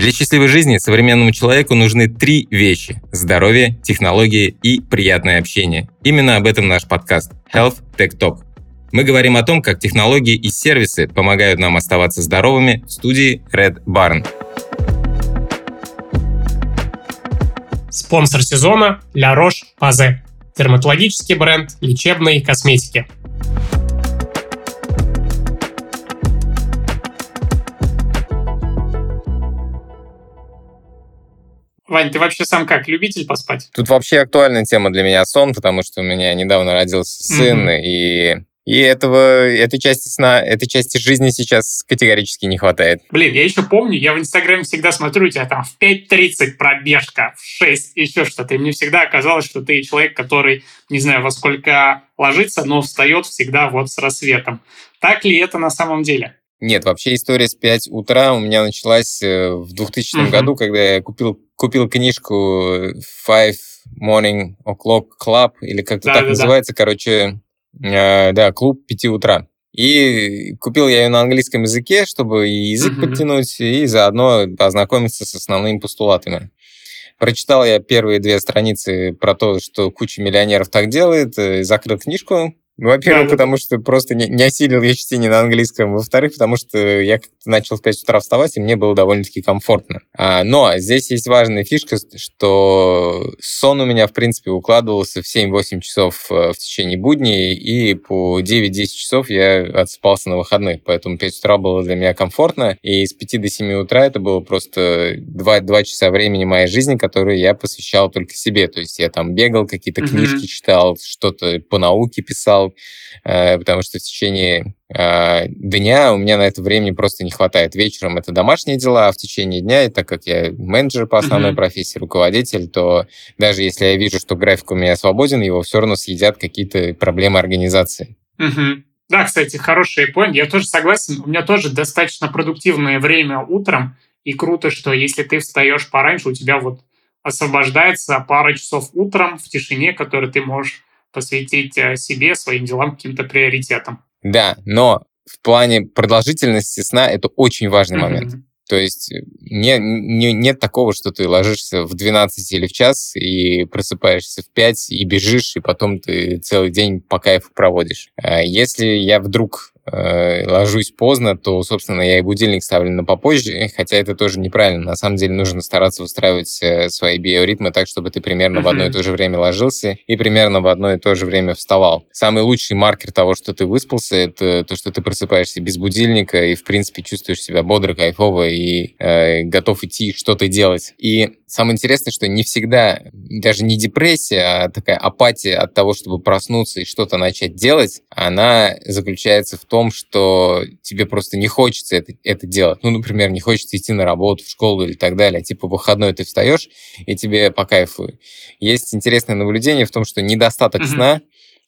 Для счастливой жизни современному человеку нужны три вещи – здоровье, технологии и приятное общение. Именно об этом наш подкаст Health Tech Talk. Мы говорим о том, как технологии и сервисы помогают нам оставаться здоровыми в студии Red Barn. Спонсор сезона – La Roche-Posay. Дерматологический бренд лечебной косметики. Вань, ты вообще сам как, любитель поспать? Тут вообще актуальная тема для меня сон, потому что у меня недавно родился сын, mm-hmm. и и этого, этой части сна, этой части жизни сейчас категорически не хватает. Блин, я еще помню, я в Инстаграме всегда смотрю, у тебя там в 5.30 пробежка, в 6 еще что-то. И мне всегда оказалось, что ты человек, который, не знаю, во сколько ложится, но встает всегда вот с рассветом. Так ли это на самом деле? Нет, вообще история с 5 утра у меня началась э, в 2000 uh-huh. году, когда я купил, купил книжку Five Morning O'Clock Club, или как-то да, так да, называется, да. короче, э, да, клуб 5 утра. И купил я ее на английском языке, чтобы и язык uh-huh. подтянуть, и заодно ознакомиться с основными постулатами. Прочитал я первые две страницы про то, что куча миллионеров так делает, э, закрыл книжку, ну, во-первых, да, потому что просто не, не осилил я чтение на английском. Во-вторых, потому что я начал в 5 утра вставать, и мне было довольно-таки комфортно. А, но здесь есть важная фишка, что сон у меня, в принципе, укладывался в 7-8 часов э, в течение будней, и по 9-10 часов я отспался на выходных. Поэтому 5 утра было для меня комфортно, и с 5 до 7 утра это было просто 2, 2 часа времени моей жизни, которые я посвящал только себе. То есть я там бегал, какие-то mm-hmm. книжки читал, что-то по науке писал, Э, потому что в течение э, дня у меня на это времени просто не хватает. Вечером это домашние дела, а в течение дня, так как я менеджер по основной mm-hmm. профессии, руководитель, то даже если я вижу, что график у меня свободен, его все равно съедят какие-то проблемы организации. Mm-hmm. Да, кстати, хороший point. Я тоже согласен. У меня тоже достаточно продуктивное время утром, и круто, что если ты встаешь пораньше, у тебя вот освобождается пара часов утром в тишине, который ты можешь посвятить э, себе, своим делам, каким-то приоритетам. Да, но в плане продолжительности сна это очень важный mm-hmm. момент. То есть э, не, не, нет такого, что ты ложишься в 12 или в час и просыпаешься в 5 и бежишь, и потом ты целый день по кайфу проводишь. А если я вдруг ложусь поздно, то, собственно, я и будильник ставлю на попозже, хотя это тоже неправильно. На самом деле нужно стараться выстраивать э, свои биоритмы так, чтобы ты примерно mm-hmm. в одно и то же время ложился и примерно в одно и то же время вставал. Самый лучший маркер того, что ты выспался, это то, что ты просыпаешься без будильника и, в принципе, чувствуешь себя бодро, кайфово и э, готов идти что-то делать. И самое интересное, что не всегда, даже не депрессия, а такая апатия от того, чтобы проснуться и что-то начать делать, она заключается в том, что тебе просто не хочется это, это делать. Ну, например, не хочется идти на работу, в школу или так далее. Типа в выходной ты встаешь, и тебе по кайфу. Есть интересное наблюдение в том, что недостаток mm-hmm. сна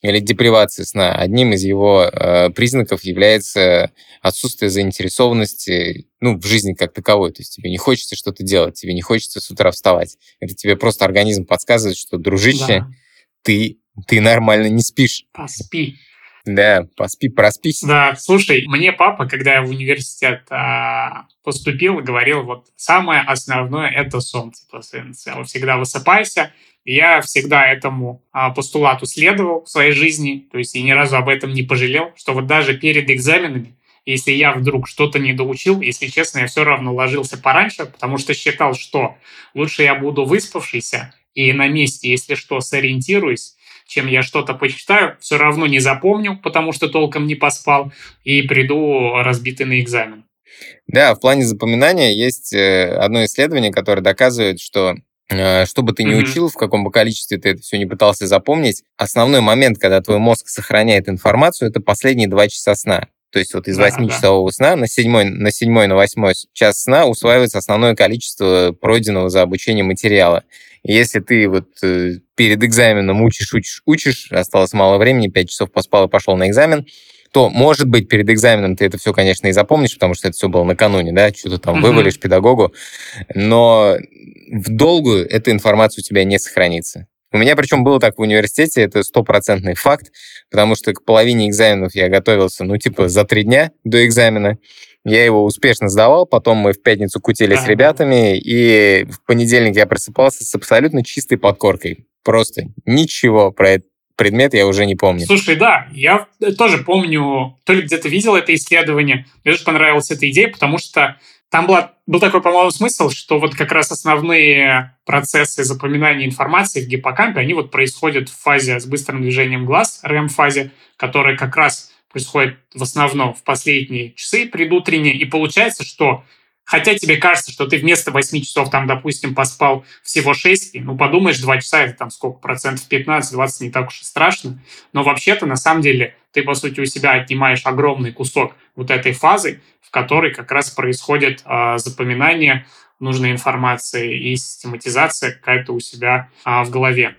или депривация сна, одним из его э, признаков является отсутствие заинтересованности ну, в жизни как таковой. То есть тебе не хочется что-то делать, тебе не хочется с утра вставать. Это тебе просто организм подсказывает, что, дружище, да. ты, ты нормально не спишь. Поспи. Да, поспи, проспись. Да, слушай, мне папа, когда я в университет а, поступил, говорил, вот самое основное — это сон. Типа, всегда высыпайся. я всегда этому а, постулату следовал в своей жизни, то есть я ни разу об этом не пожалел, что вот даже перед экзаменами, если я вдруг что-то не доучил, если честно, я все равно ложился пораньше, потому что считал, что лучше я буду выспавшийся и на месте, если что, сориентируюсь, чем я что-то почитаю, все равно не запомню, потому что толком не поспал, и приду разбитый на экзамен. Да, в плане запоминания есть э, одно исследование, которое доказывает, что э, что бы ты ни mm-hmm. учил, в каком бы количестве ты это все не пытался запомнить, основной момент, когда твой мозг сохраняет информацию, это последние два часа сна. То есть вот из 8-часового да. сна на седьмой, на седьмой, на восьмой час сна усваивается основное количество пройденного за обучение материала. И если ты вот э, перед экзаменом учишь, учишь, учишь, осталось мало времени, 5 часов поспал и пошел на экзамен, то, может быть, перед экзаменом ты это все, конечно, и запомнишь, потому что это все было накануне, да, что-то там uh-huh. вывалишь педагогу, но в долгую эта информация у тебя не сохранится. У меня причем было так в университете, это стопроцентный факт, потому что к половине экзаменов я готовился, ну, типа, за три дня до экзамена. Я его успешно сдавал, потом мы в пятницу кутили с ребятами, и в понедельник я просыпался с абсолютно чистой подкоркой. Просто ничего про этот предмет я уже не помню. Слушай, да, я тоже помню, то ли где-то видел это исследование. Мне тоже понравилась эта идея, потому что там была, был такой, по-моему, смысл, что вот как раз основные процессы запоминания информации в гиппокампе, они вот происходят в фазе с быстрым движением глаз, REM-фазе, которая как раз происходит в основном в последние часы предутренние. И получается, что Хотя тебе кажется, что ты вместо 8 часов, там, допустим, поспал всего 6, ну, подумаешь, 2 часа, это там сколько, процентов 15-20, не так уж и страшно. Но вообще-то, на самом деле, ты, по сути, у себя отнимаешь огромный кусок вот этой фазы, в которой как раз происходит э, запоминание нужной информации и систематизация какая-то у себя э, в голове.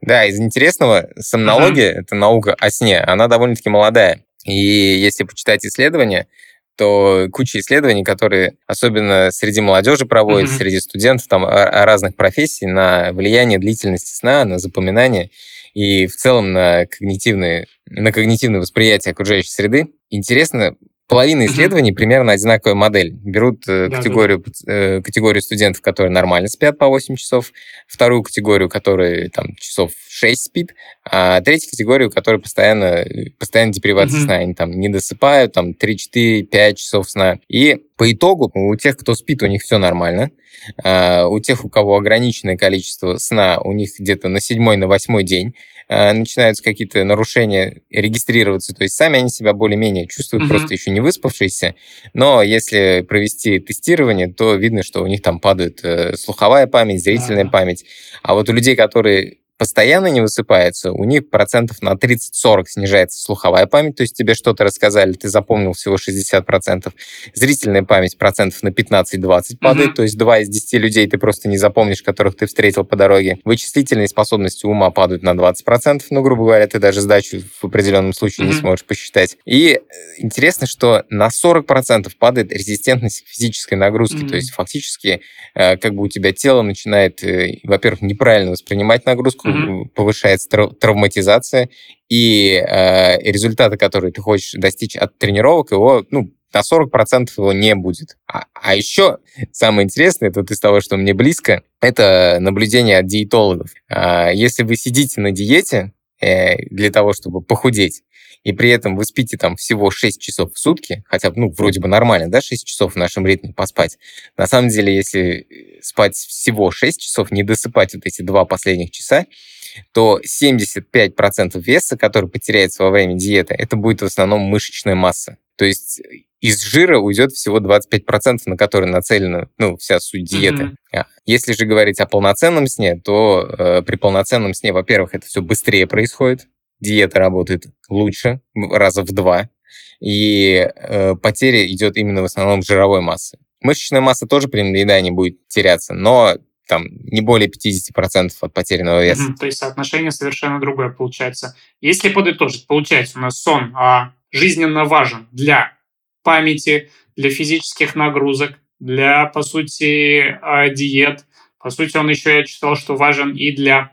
Да, из интересного, сомнология, uh-huh. это наука о сне, она довольно-таки молодая. И если почитать исследования, то куча исследований, которые особенно среди молодежи проводят, mm-hmm. среди студентов там разных профессий на влияние длительности сна, на запоминание и в целом на когнитивное, на когнитивное восприятие окружающей среды. Интересно Половина исследований примерно одинаковая модель. Берут э, да, категорию, да. Э, категорию студентов, которые нормально спят по 8 часов, вторую категорию, которые там часов 6 спит, а третью категорию, которые постоянно, постоянно депривация mm-hmm. сна. Они там не досыпают, там 3, 4, 5 часов сна. И по итогу у тех, кто спит, у них все нормально. А у тех, у кого ограниченное количество сна, у них где-то на седьмой, на восьмой день Э, начинаются какие-то нарушения регистрироваться. То есть сами они себя более-менее чувствуют, mm-hmm. просто еще не выспавшиеся. Но если провести тестирование, то видно, что у них там падает э, слуховая память, зрительная mm-hmm. память. А вот у людей, которые постоянно не высыпается, у них процентов на 30-40 снижается слуховая память, то есть тебе что-то рассказали, ты запомнил всего 60%. Зрительная память процентов на 15-20 падает, mm-hmm. то есть 2 из 10 людей ты просто не запомнишь, которых ты встретил по дороге. Вычислительные способности ума падают на 20%, ну, грубо говоря, ты даже сдачу в определенном случае mm-hmm. не сможешь посчитать. И э, интересно, что на 40% падает резистентность к физической нагрузке, mm-hmm. то есть фактически э, как бы у тебя тело начинает, э, во-первых, неправильно воспринимать нагрузку, mm-hmm. повышается травматизация, и э, результаты, которые ты хочешь достичь от тренировок, его, ну, на 40% его не будет. А, а еще самое интересное, это из того, что мне близко, это наблюдение от диетологов. А, если вы сидите на диете э, для того, чтобы похудеть, и при этом вы спите там всего 6 часов в сутки, хотя, ну, вроде бы нормально, да, 6 часов в нашем ритме поспать. На самом деле, если спать всего 6 часов, не досыпать вот эти два последних часа, то 75% веса, который потеряется во время диеты, это будет в основном мышечная масса. То есть из жира уйдет всего 25%, на который нацелена ну, вся суть диеты. Mm-hmm. Если же говорить о полноценном сне, то э, при полноценном сне, во-первых, это все быстрее происходит, диета работает лучше, раза в два, и э, потеря идет именно в основном жировой массы. Мышечная масса тоже при недоедании будет теряться, но там не более 50% от потерянного веса. Mm-hmm, то есть соотношение совершенно другое получается. Если подытожить, получается у нас сон а, жизненно важен для памяти, для физических нагрузок, для, по сути, а, диет. По сути, он еще, я читал, что важен и для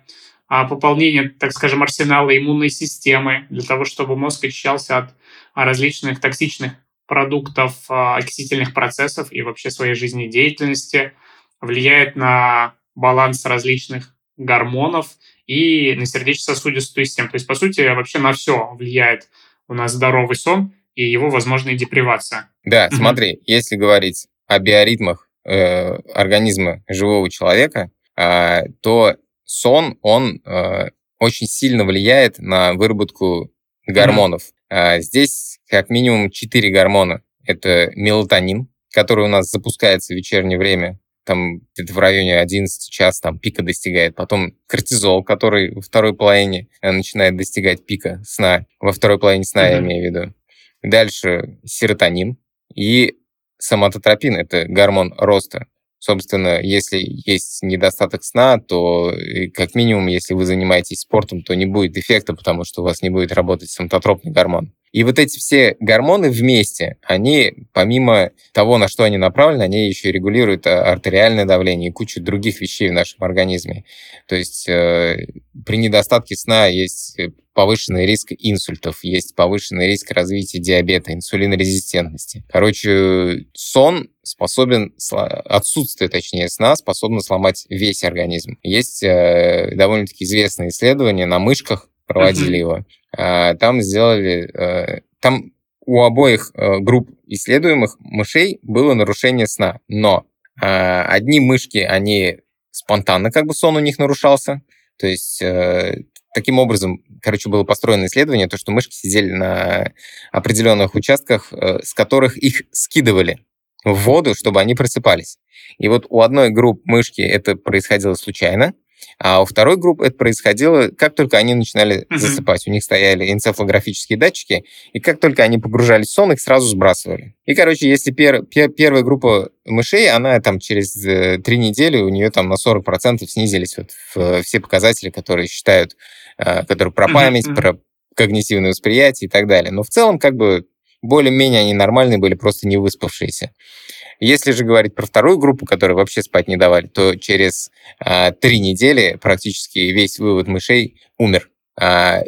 пополнение, так скажем, арсенала иммунной системы, для того, чтобы мозг очищался от а, различных токсичных продуктов, а, окисительных процессов и вообще своей жизнедеятельности, влияет на баланс различных гормонов и на сердечно-сосудистую систему. То есть, по сути, вообще на все влияет у нас здоровый сон и его возможная депривация. Да, смотри, если говорить о биоритмах э, организма живого человека, э, то сон, он э, очень сильно влияет на выработку гормонов. Mm-hmm. Здесь как минимум четыре гормона. Это мелатонин, который у нас запускается в вечернее время, там где-то в районе 11 час там пика достигает. Потом кортизол, который во второй половине э, начинает достигать пика сна. Во второй половине сна, mm-hmm. я имею в виду. Дальше серотонин и соматотропин, это гормон роста. Собственно, если есть недостаток сна, то как минимум, если вы занимаетесь спортом, то не будет эффекта, потому что у вас не будет работать соматотропный гормон. И вот эти все гормоны вместе, они, помимо того, на что они направлены, они еще регулируют а, артериальное давление и кучу других вещей в нашем организме. То есть э, при недостатке сна есть повышенный риск инсультов, есть повышенный риск развития диабета, инсулинорезистентности. Короче, сон способен, отсутствие, точнее, сна способно сломать весь организм. Есть э, довольно-таки известные исследования на мышках, проводили его. Э, там сделали, э, там у обоих э, групп исследуемых мышей было нарушение сна, но э, одни мышки, они спонтанно как бы сон у них нарушался, то есть э, таким образом, короче, было построено исследование, то, что мышки сидели на определенных участках, э, с которых их скидывали в воду, чтобы они просыпались. И вот у одной группы мышки это происходило случайно, а у второй группы это происходило, как только они начинали uh-huh. засыпать. У них стояли энцефалографические датчики, и как только они погружались в сон, их сразу сбрасывали. И, короче, если пер, пер, первая группа мышей, она там через э, три недели, у нее там на 40% снизились вот в, все показатели, которые считают, э, которые про память, про когнитивное восприятие и так далее. Но в целом, как бы, более-менее они нормальные были, просто не выспавшиеся. Если же говорить про вторую группу, которую вообще спать не давали, то через а, три недели практически весь вывод мышей умер. А,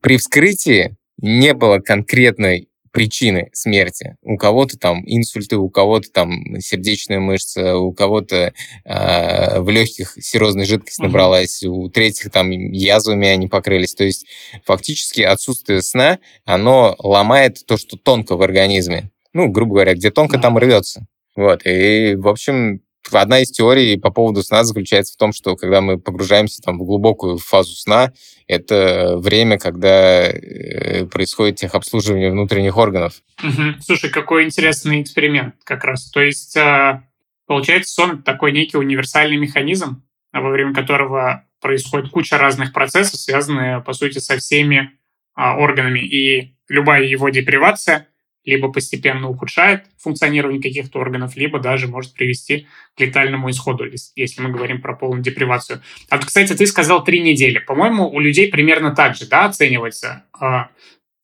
при вскрытии не было конкретной причины смерти. У кого-то там инсульты, у кого-то там сердечная мышца, у кого-то э, в легких серозная жидкость набралась, mm-hmm. у третьих там язвами они покрылись. То есть фактически отсутствие сна, оно ломает то, что тонко в организме. Ну, грубо говоря, где тонко, mm-hmm. там рвется. Вот, и, в общем, одна из теорий по поводу сна заключается в том, что когда мы погружаемся там, в глубокую фазу сна, это время, когда э, происходит техобслуживание внутренних органов. Угу. Слушай, какой интересный эксперимент как раз. То есть, э, получается, сон — такой некий универсальный механизм, во время которого происходит куча разных процессов, связанные, по сути, со всеми а, органами. И любая его депривация — либо постепенно ухудшает функционирование каких-то органов, либо даже может привести к летальному исходу, если мы говорим про полную депривацию. А кстати, ты сказал три недели. По-моему, у людей примерно так же да, оценивается. А,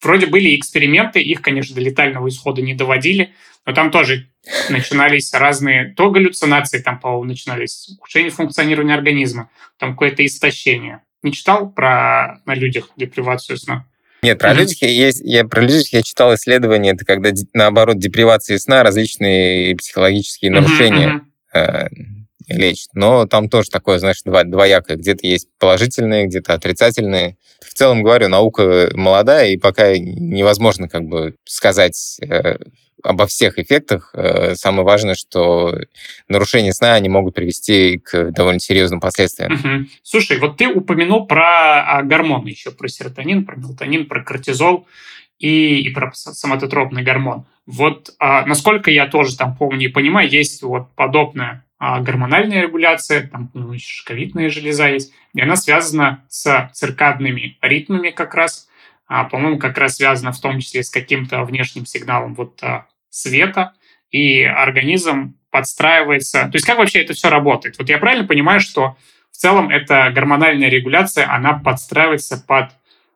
вроде были эксперименты, их, конечно, до летального исхода не доводили, но там тоже начинались разные то галлюцинации, там, по-моему, начинались ухудшение функционирования организма, там какое-то истощение. Не читал про на людях депривацию сна? Нет, про mm-hmm. людях есть, я про людях я читал исследования, это когда наоборот депривации сна, различные психологические нарушения mm-hmm. э, лечат. Но там тоже такое, знаешь, дво, двоякое. Где-то есть положительные, где-то отрицательные. В целом, говорю, наука молодая, и пока невозможно как бы сказать э, обо всех эффектах. Э, самое важное, что нарушения сна, они могут привести к довольно серьезным последствиям. Угу. Слушай, вот ты упомянул про а, гормоны еще, про серотонин, про мелатонин, про кортизол и, и про соматотропный гормон. Вот а, насколько я тоже там помню и понимаю, есть вот подобная гормональная регуляция, там ну, шишковидная железа есть, и она связана с циркадными ритмами как раз, а, по-моему, как раз связана в том числе с каким-то внешним сигналом вот а, света, и организм подстраивается. То есть как вообще это все работает? Вот я правильно понимаю, что в целом эта гормональная регуляция, она подстраивается под,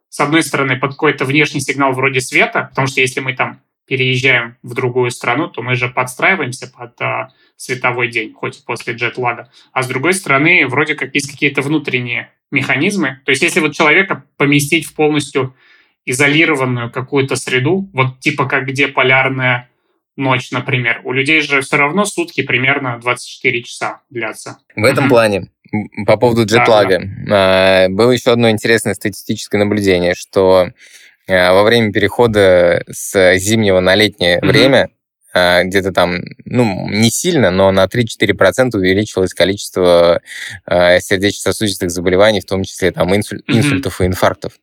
с одной стороны, под какой-то внешний сигнал вроде света, потому что если мы там переезжаем в другую страну, то мы же подстраиваемся под а, световой день, хоть и после джетлага. А с другой стороны, вроде как есть какие-то внутренние механизмы. То есть если вот человека поместить в полностью изолированную какую-то среду, вот типа как где полярная ночь, например. У людей же все равно сутки примерно 24 часа длятся. В этом угу. плане, по поводу джетлага, да, да. было еще одно интересное статистическое наблюдение, что а, во время перехода с зимнего на летнее угу. время а, где-то там, ну, не сильно, но на 3-4% увеличилось количество э, сердечно-сосудистых заболеваний, в том числе там инсуль, mm-hmm. инсультов и инфарктов.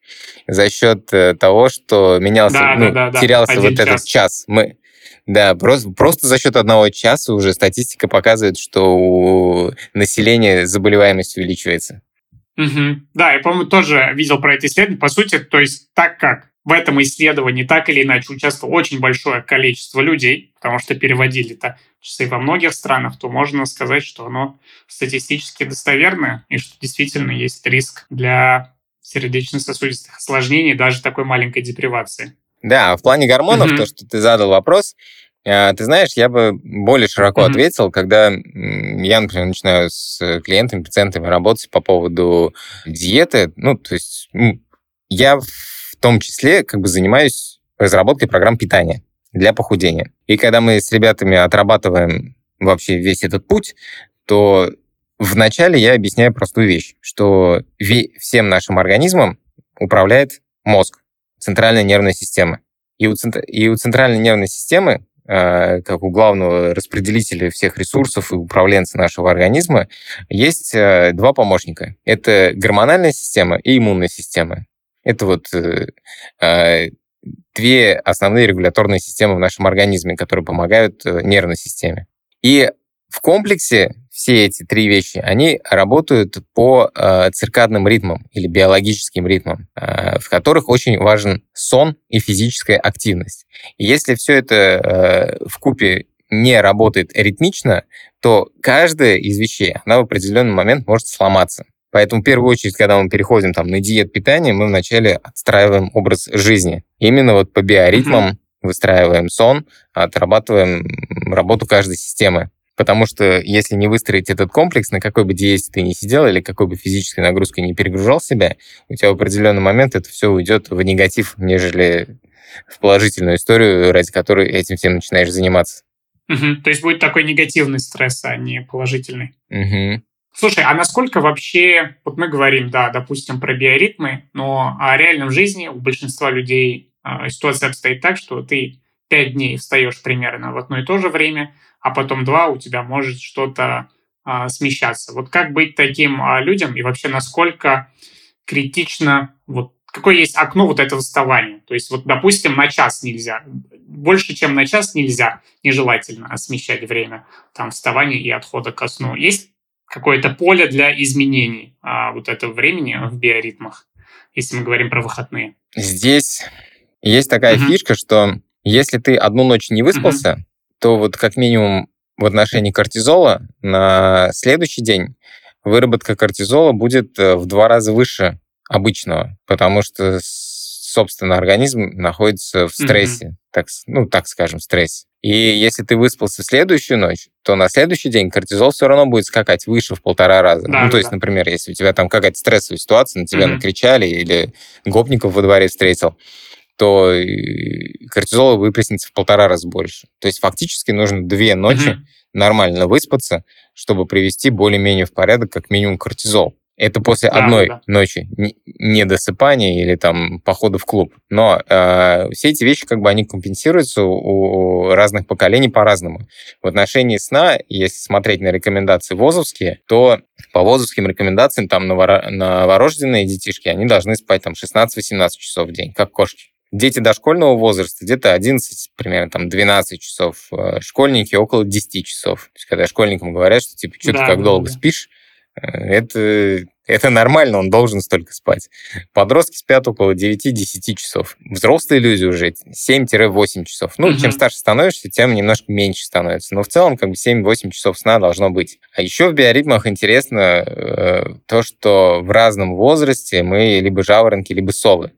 За счет э, того, что менялся, да, ну, да, да, терялся Один вот час. этот час. Мы, да, просто, просто за счет одного часа уже статистика показывает, что у населения заболеваемость увеличивается. Угу. Да, я, по-моему, тоже видел про это исследование. По сути, то есть так как в этом исследовании так или иначе участвовало очень большое количество людей, потому что переводили-то часы во многих странах, то можно сказать, что оно статистически достоверное и что действительно есть риск для сердечно-сосудистых осложнений даже такой маленькой депривации. Да, в плане гормонов, mm-hmm. то, что ты задал вопрос, а, ты знаешь, я бы более широко mm-hmm. ответил, когда я, например, начинаю с клиентами, пациентами работать по поводу диеты. Ну, то есть я в том числе как бы занимаюсь разработкой программ питания для похудения. И когда мы с ребятами отрабатываем вообще весь этот путь, то вначале я объясняю простую вещь, что всем нашим организмом управляет мозг, центральная нервная система. И у, и у центральной нервной системы, э, как у главного распределителя всех ресурсов и управленца нашего организма, есть э, два помощника. Это гормональная система и иммунная система. Это вот э, э, две основные регуляторные системы в нашем организме, которые помогают э, нервной системе. И в комплексе все эти три вещи, они работают по э, циркадным ритмам или биологическим ритмам, э, в которых очень важен сон и физическая активность. И если все это э, в купе не работает ритмично, то каждая из вещей, она в определенный момент может сломаться. Поэтому в первую очередь, когда мы переходим там, на диет питания, мы вначале отстраиваем образ жизни. Именно вот по биоритмам mm-hmm. выстраиваем сон, отрабатываем работу каждой системы. Потому что если не выстроить этот комплекс, на какой бы диете ты ни сидел или какой бы физической нагрузкой не перегружал себя, у тебя в определенный момент это все уйдет в негатив, нежели в положительную историю, ради которой этим всем начинаешь заниматься. Угу. То есть будет такой негативный стресс, а не положительный. Угу. Слушай, а насколько вообще, вот мы говорим, да, допустим, про биоритмы, но а реально в жизни у большинства людей а, ситуация обстоит так, что ты пять дней встаешь примерно в одно и то же время, а потом два у тебя может что-то а, смещаться. Вот как быть таким а, людям и вообще насколько критично, вот какое есть окно вот этого вставания? То есть вот, допустим, на час нельзя, больше, чем на час нельзя, нежелательно смещать время там вставания и отхода ко сну. Есть какое-то поле для изменений а, вот этого времени в биоритмах, если мы говорим про выходные. Здесь есть такая угу. фишка, что если ты одну ночь не выспался, угу. то вот как минимум в отношении кортизола на следующий день выработка кортизола будет э, в два раза выше обычного, потому что собственно, организм находится в стрессе, mm-hmm. Так, ну, так скажем, в стрессе. И если ты выспался следующую ночь, то на следующий день кортизол все равно будет скакать выше в полтора раза. Да, ну, то да. есть, например, если у тебя там какая-то стрессовая ситуация, на тебя mm-hmm. накричали или гопников во дворе встретил, то кортизол выплеснется в полтора раза больше. То есть фактически нужно две ночи mm-hmm. нормально выспаться, чтобы привести более-менее в порядок как минимум кортизол. Это после да, одной да. ночи недосыпания или там похода в клуб. Но э, все эти вещи как бы они компенсируются у, у разных поколений по-разному. В отношении сна, если смотреть на рекомендации ВОЗовские, то по ВОЗовским рекомендациям там новоро- новорожденные детишки, они должны спать там 16-18 часов в день, как кошки. Дети дошкольного возраста где-то 11, примерно там 12 часов. Э, школьники около 10 часов. То есть когда школьникам говорят, что типа, что да, ты как да, долго да. спишь, это, это нормально, он должен столько спать. Подростки спят около 9-10 часов. Взрослые люди уже 7-8 часов. Ну, угу. чем старше становишься, тем немножко меньше становится. Но в целом как бы 7-8 часов сна должно быть. А еще в биоритмах интересно э, то, что в разном возрасте мы либо жаворонки, либо совы.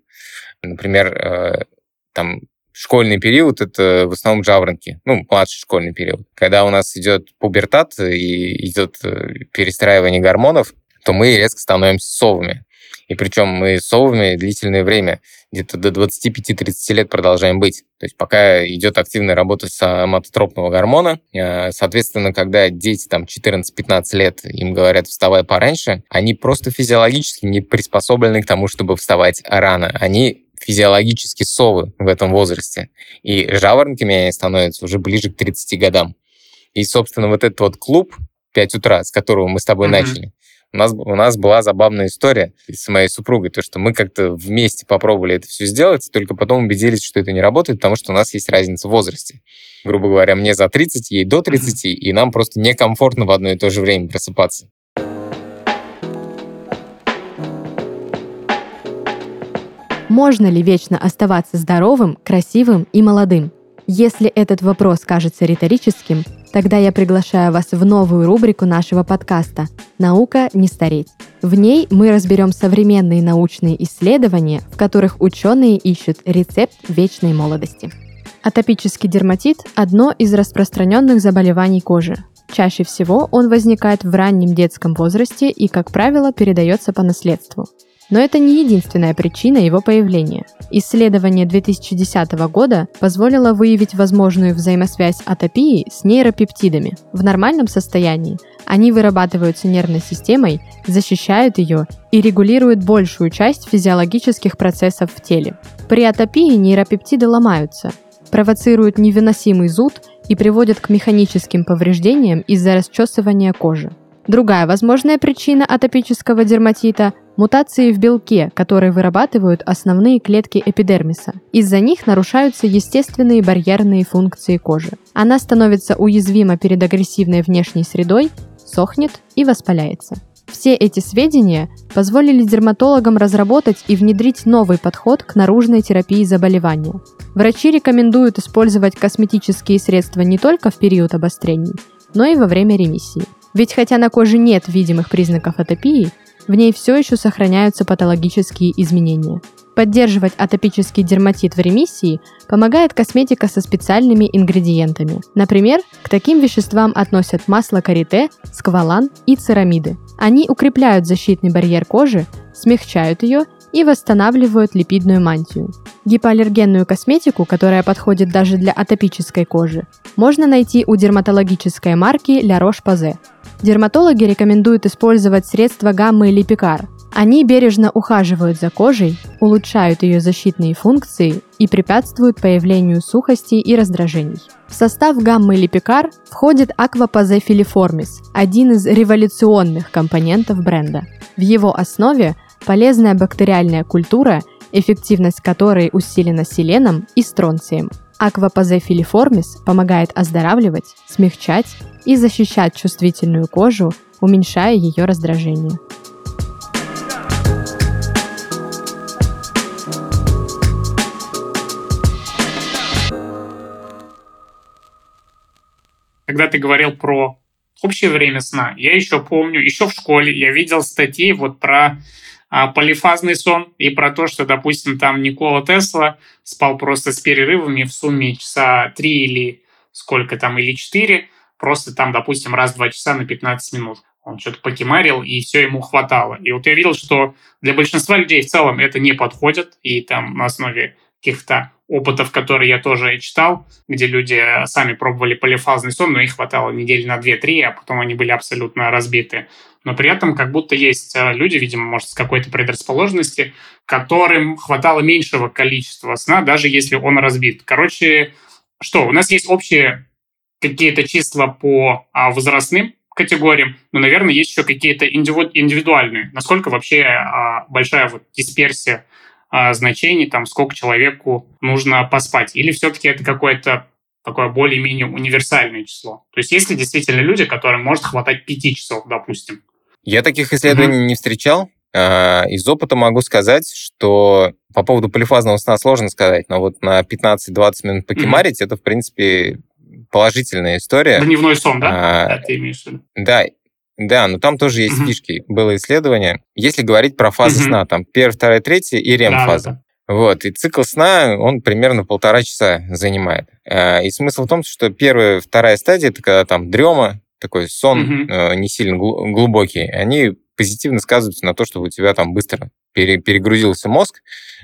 Например, э, там школьный период — это в основном жаворонки, ну, младший школьный период. Когда у нас идет пубертат и идет э, перестраивание гормонов, то мы резко становимся совами. И причем мы совами длительное время, где-то до 25-30 лет продолжаем быть. То есть пока идет активная работа соматотропного гормона, э, соответственно, когда дети там 14-15 лет, им говорят «вставай пораньше», они просто физиологически не приспособлены к тому, чтобы вставать рано. Они физиологически совы в этом возрасте. И жаворонками они становятся уже ближе к 30 годам. И, собственно, вот этот вот клуб 5 утра, с которого мы с тобой mm-hmm. начали, у нас, у нас была забавная история с моей супругой, то, что мы как-то вместе попробовали это все сделать, только потом убедились, что это не работает, потому что у нас есть разница в возрасте. Грубо говоря, мне за 30, ей до 30, mm-hmm. и нам просто некомфортно в одно и то же время просыпаться. Можно ли вечно оставаться здоровым, красивым и молодым? Если этот вопрос кажется риторическим, тогда я приглашаю вас в новую рубрику нашего подкаста «Наука не стареть». В ней мы разберем современные научные исследования, в которых ученые ищут рецепт вечной молодости. Атопический дерматит – одно из распространенных заболеваний кожи. Чаще всего он возникает в раннем детском возрасте и, как правило, передается по наследству. Но это не единственная причина его появления. Исследование 2010 года позволило выявить возможную взаимосвязь атопии с нейропептидами. В нормальном состоянии они вырабатываются нервной системой, защищают ее и регулируют большую часть физиологических процессов в теле. При атопии нейропептиды ломаются, провоцируют невыносимый зуд и приводят к механическим повреждениям из-за расчесывания кожи. Другая возможная причина атопического дерматита – мутации в белке, которые вырабатывают основные клетки эпидермиса. Из-за них нарушаются естественные барьерные функции кожи. Она становится уязвима перед агрессивной внешней средой, сохнет и воспаляется. Все эти сведения позволили дерматологам разработать и внедрить новый подход к наружной терапии заболевания. Врачи рекомендуют использовать косметические средства не только в период обострений, но и во время ремиссии. Ведь хотя на коже нет видимых признаков атопии, в ней все еще сохраняются патологические изменения. Поддерживать атопический дерматит в ремиссии помогает косметика со специальными ингредиентами. Например, к таким веществам относят масло карите, сквалан и церамиды. Они укрепляют защитный барьер кожи, смягчают ее и восстанавливают липидную мантию. Гипоаллергенную косметику, которая подходит даже для атопической кожи, можно найти у дерматологической марки La Roche-Posay. Дерматологи рекомендуют использовать средства гаммы Липикар. Они бережно ухаживают за кожей, улучшают ее защитные функции и препятствуют появлению сухости и раздражений. В состав гаммы Липикар входит filiformis, один из революционных компонентов бренда. В его основе полезная бактериальная культура, эффективность которой усилена селеном и стронцием – Аквапазе филиформис помогает оздоравливать, смягчать и защищать чувствительную кожу, уменьшая ее раздражение. Когда ты говорил про общее время сна, я еще помню, еще в школе я видел статьи вот про полифазный сон и про то, что, допустим, там Никола Тесла спал просто с перерывами в сумме часа 3 или сколько там, или 4, просто там, допустим, раз в 2 часа на 15 минут. Он что-то покемарил, и все ему хватало. И вот я видел, что для большинства людей в целом это не подходит, и там на основе каких-то опытов, которые я тоже читал, где люди сами пробовали полифазный сон, но их хватало недели на 2-3, а потом они были абсолютно разбиты. Но при этом как будто есть э, люди, видимо, может, с какой-то предрасположенности, которым хватало меньшего количества сна, даже если он разбит. Короче, что, у нас есть общие какие-то числа по а, возрастным категориям, но, наверное, есть еще какие-то индивидуальные. Насколько вообще а, большая вот дисперсия значений, там, сколько человеку нужно поспать. Или все-таки это какое-то такое более-менее универсальное число. То есть есть ли действительно люди, которым может хватать пяти часов, допустим? Я таких исследований mm-hmm. не встречал. А, из опыта могу сказать, что по поводу полифазного сна сложно сказать, но вот на 15-20 минут покемарить, mm-hmm. это, в принципе, положительная история. Дневной сон, да? А, да, ты имеешь в виду? Да, да, но там тоже есть mm-hmm. фишки. Было исследование. Если говорить про фазы mm-hmm. сна, там первая, вторая, третья и рем-фаза. Да, да. Вот, и цикл сна, он примерно полтора часа занимает. А, и смысл в том, что первая, вторая стадия, это когда там дрема, такой сон mm-hmm. не сильно глубокий, они позитивно сказываются на то, что у тебя там быстро перегрузился мозг,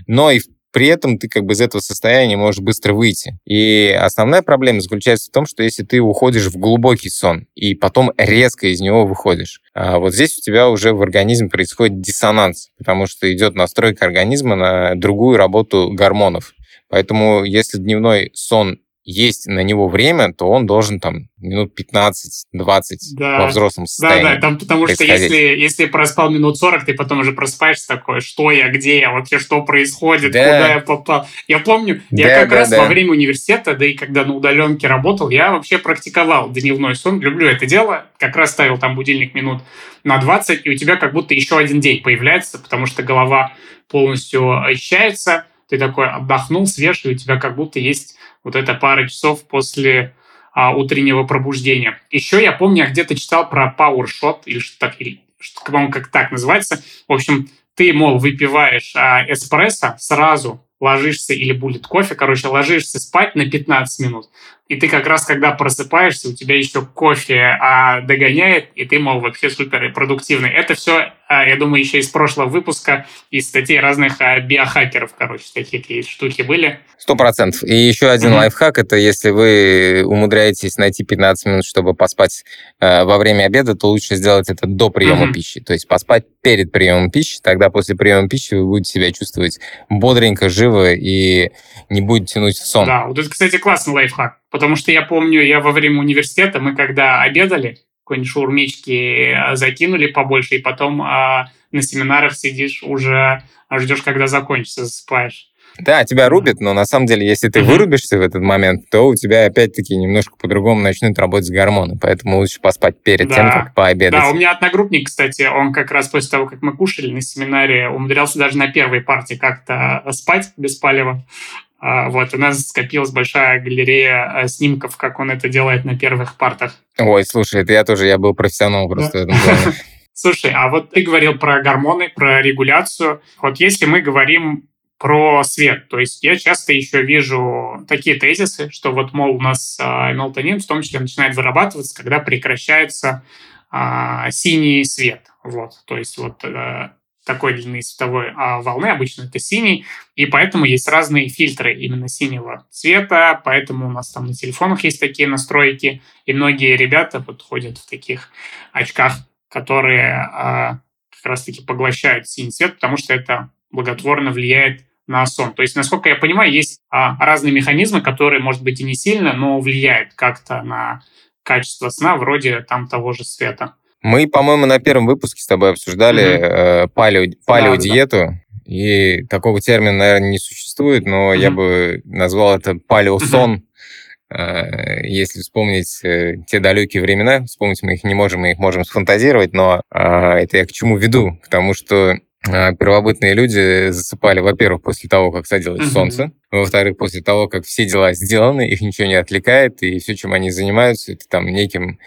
но и при этом ты как бы из этого состояния можешь быстро выйти. И основная проблема заключается в том, что если ты уходишь в глубокий сон и потом резко из него выходишь, а вот здесь у тебя уже в организме происходит диссонанс, потому что идет настройка организма на другую работу гормонов. Поэтому если дневной сон есть на него время, то он должен там минут 15-20 да. во взрослом состоянии. Да, да, там, потому что если, если проспал минут 40, ты потом уже просыпаешься такой, что я, где я, вообще что происходит, да. куда я попал. Я помню, да, я как да, раз да. во время университета, да и когда на удаленке работал, я вообще практиковал дневной сон, люблю это дело, как раз ставил там будильник минут на 20, и у тебя как будто еще один день появляется, потому что голова полностью очищается, ты такой отдохнул, свеж, и у тебя как будто есть вот эта пара часов после а, утреннего пробуждения. Еще я помню, я где-то читал про Power Shot, или что так, или что, по-моему, как так называется. В общем, ты, мол, выпиваешь а, эспрессо сразу, ложишься, или будет кофе, короче, ложишься спать на 15 минут. И ты как раз, когда просыпаешься, у тебя еще кофе а, догоняет, и ты, мол, вообще супер продуктивный. Это все, а, я думаю, еще из прошлого выпуска, из статей разных а, биохакеров, короче, такие штуки были. Сто процентов. И еще один mm-hmm. лайфхак, это если вы умудряетесь найти 15 минут, чтобы поспать э, во время обеда, то лучше сделать это до приема mm-hmm. пищи. То есть поспать перед приемом пищи, тогда после приема пищи вы будете себя чувствовать бодренько, живо и не будете тянуть в сон. Да, вот это, кстати, классный лайфхак. Потому что я помню, я во время университета, мы когда обедали, какой-нибудь шаурмички э, закинули побольше, и потом а, на семинарах сидишь уже, ждешь, когда закончится, засыпаешь. Да, тебя рубит, но на самом деле, если ты вырубишься в этот момент, то у тебя опять-таки немножко по-другому начнут работать гормоны, поэтому лучше поспать перед да. тем, как пообедать. Да, у меня одногруппник, кстати, он как раз после того, как мы кушали на семинаре, умудрялся даже на первой партии как-то спать без палева. А, вот, у нас скопилась большая галерея а, снимков, как он это делает на первых партах. Ой, слушай, это я тоже, я был профессионал просто в этом плане. Слушай, а вот ты говорил про гормоны, про регуляцию. Вот если мы говорим про свет, то есть я часто еще вижу такие тезисы, что вот, мол, у нас э, мелатонин в том числе начинает вырабатываться, когда прекращается э, синий свет. Вот, то есть вот э, такой длины световой а волны, обычно это синий, и поэтому есть разные фильтры именно синего цвета, поэтому у нас там на телефонах есть такие настройки, и многие ребята вот ходят в таких очках, которые а, как раз-таки поглощают синий цвет, потому что это благотворно влияет на сон. То есть, насколько я понимаю, есть а, разные механизмы, которые, может быть, и не сильно, но влияют как-то на качество сна, вроде там того же света. Мы, по-моему, на первом выпуске с тобой обсуждали mm-hmm. э, палео, палеодиету. Да, да. И такого термина, наверное, не существует, но mm-hmm. я бы назвал это палеосон. Mm-hmm. Если вспомнить э, те далекие времена, вспомнить мы их не можем, мы их можем сфантазировать, но а, это я к чему веду? К тому, что первобытные люди засыпали, во-первых, после того, как садилось mm-hmm. солнце, во-вторых, после того, как все дела сделаны, их ничего не отвлекает, и все, чем они занимаются, это там неким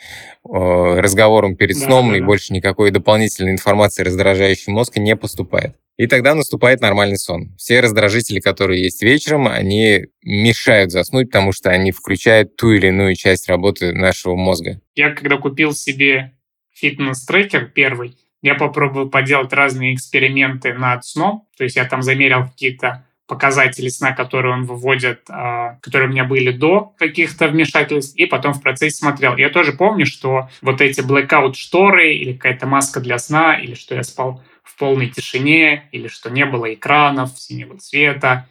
э, разговором перед сном, да, и да. больше никакой дополнительной информации, раздражающей мозг, не поступает. И тогда наступает нормальный сон. Все раздражители, которые есть вечером, они мешают заснуть, потому что они включают ту или иную часть работы нашего мозга. Я когда купил себе фитнес-трекер первый, я попробовал поделать разные эксперименты над сном. То есть я там замерил какие-то показатели сна, которые он выводит, а, которые у меня были до каких-то вмешательств, и потом в процессе смотрел. Я тоже помню, что вот эти blackout шторы или какая-то маска для сна, или что я спал в полной тишине, или что не было экранов синего цвета,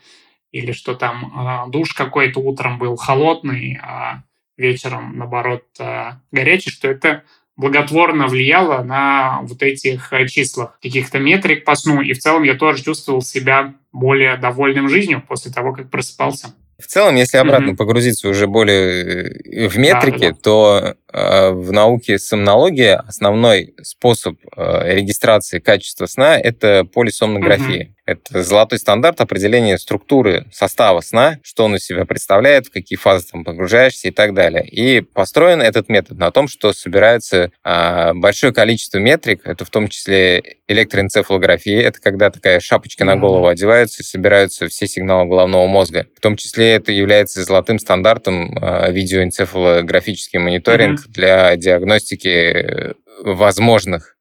или что там а, душ какой-то утром был холодный, а вечером, наоборот, а, горячий, что это благотворно влияло на вот этих э, числах, каких-то метрик по сну. И в целом я тоже чувствовал себя более довольным жизнью после того, как просыпался. В целом, если обратно mm-hmm. погрузиться уже более э, в метрики, да, да, то э, в науке сомнологии основной способ э, регистрации качества сна это полисомнография. Mm-hmm. Это золотой стандарт определения структуры состава сна, что он из себя представляет, в какие фазы там погружаешься и так далее. И построен этот метод на том, что собирается э, большое количество метрик, это в том числе электроэнцефалография, это когда такая шапочка mm-hmm. на голову одевается и собираются все сигналы головного мозга. В том числе это является золотым стандартом э, видеоэнцефалографический мониторинг mm-hmm. для диагностики возможных а,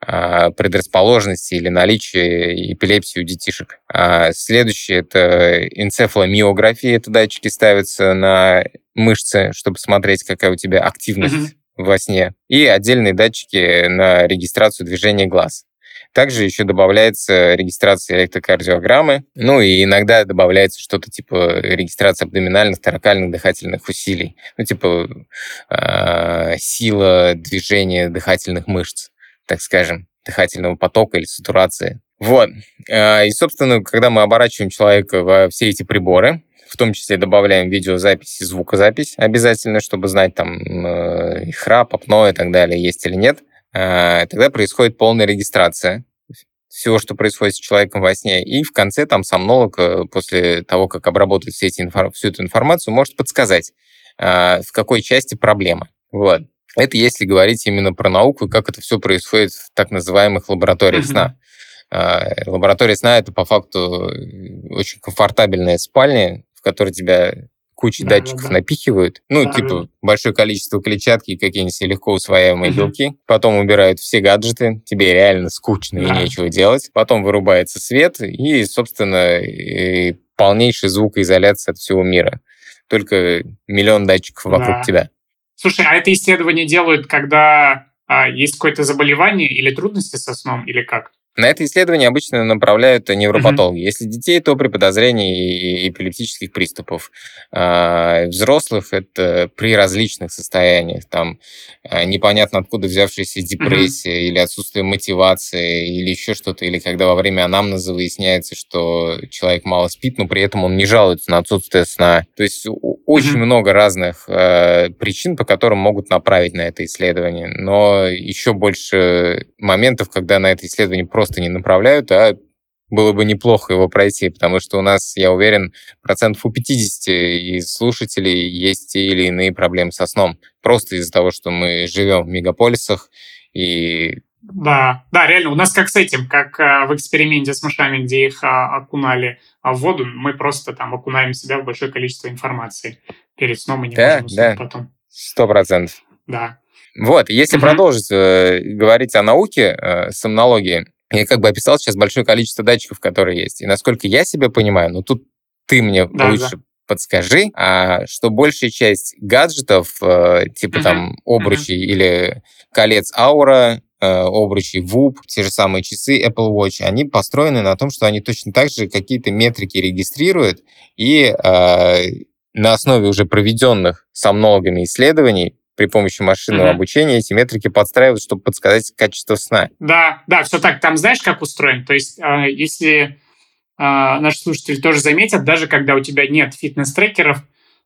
предрасположенности или наличия эпилепсии у детишек. А следующее – это энцефаломиография. Это датчики ставятся на мышцы, чтобы смотреть, какая у тебя активность mm-hmm. во сне. И отдельные датчики на регистрацию движения глаз. Также еще добавляется регистрация электрокардиограммы, ну и иногда добавляется что-то типа регистрации абдоминальных, торакальных дыхательных усилий, ну типа э, сила движения дыхательных мышц так скажем, дыхательного потока или сатурации. Вот. А, и, собственно, когда мы оборачиваем человека во все эти приборы, в том числе добавляем видеозапись и звукозапись обязательно, чтобы знать там э, храп, апноэ и так далее, есть или нет, а, тогда происходит полная регистрация всего, что происходит с человеком во сне. И в конце там сомнолог э, после того, как обработает все эти, всю эту информацию, может подсказать, а, в какой части проблема. Вот. Это если говорить именно про науку и как это все происходит в так называемых лабораториях mm-hmm. сна. А, лаборатория сна — это по факту очень комфортабельная спальня, в которой тебя куча да, датчиков да, да. напихивают, ну, да, типа да. большое количество клетчатки и какие-нибудь легко усвояемые угу. белки, потом убирают все гаджеты, тебе реально скучно да. и нечего делать, потом вырубается свет и, собственно, и полнейшая звукоизоляция от всего мира. Только миллион датчиков вокруг да. тебя. Слушай, а это исследование делают, когда а, есть какое-то заболевание или трудности со сном, или как? На это исследование обычно направляют невропатологи. Mm-hmm. Если детей, то при подозрении эпилептических приступов. А взрослых это при различных состояниях. Там а, непонятно откуда взявшаяся депрессия mm-hmm. или отсутствие мотивации или еще что-то. Или когда во время анамнеза выясняется, что человек мало спит, но при этом он не жалуется на отсутствие сна. То есть очень mm-hmm. много разных э, причин, по которым могут направить на это исследование. Но еще больше моментов, когда на это исследование просто просто не направляют, а было бы неплохо его пройти, потому что у нас, я уверен, процентов у 50 из слушателей есть те или иные проблемы со сном. Просто из-за того, что мы живем в мегаполисах и да, да, реально, у нас как с этим, как э, в эксперименте с мышами, где их э, окунали в воду, мы просто там окунаем себя в большое количество информации перед сном и не да, можем да. потом. Сто процентов. Да. Вот, если угу. продолжить э, говорить о науке, э, сомнологии, я как бы описал сейчас большое количество датчиков, которые есть. И насколько я себя понимаю, ну тут ты мне да, лучше да. подскажи, а, что большая часть гаджетов, э, типа uh-huh. там обручей uh-huh. или колец Аура, э, обручи WUP, те же самые часы Apple Watch, они построены на том, что они точно так же какие-то метрики регистрируют и э, на основе уже проведенных сомнологами исследований при помощи машинного mm-hmm. обучения эти метрики подстраивают, чтобы подсказать качество сна. Да, да, все так. Там знаешь, как устроен? То есть, э, если э, наши слушатели тоже заметят, даже когда у тебя нет фитнес-трекеров,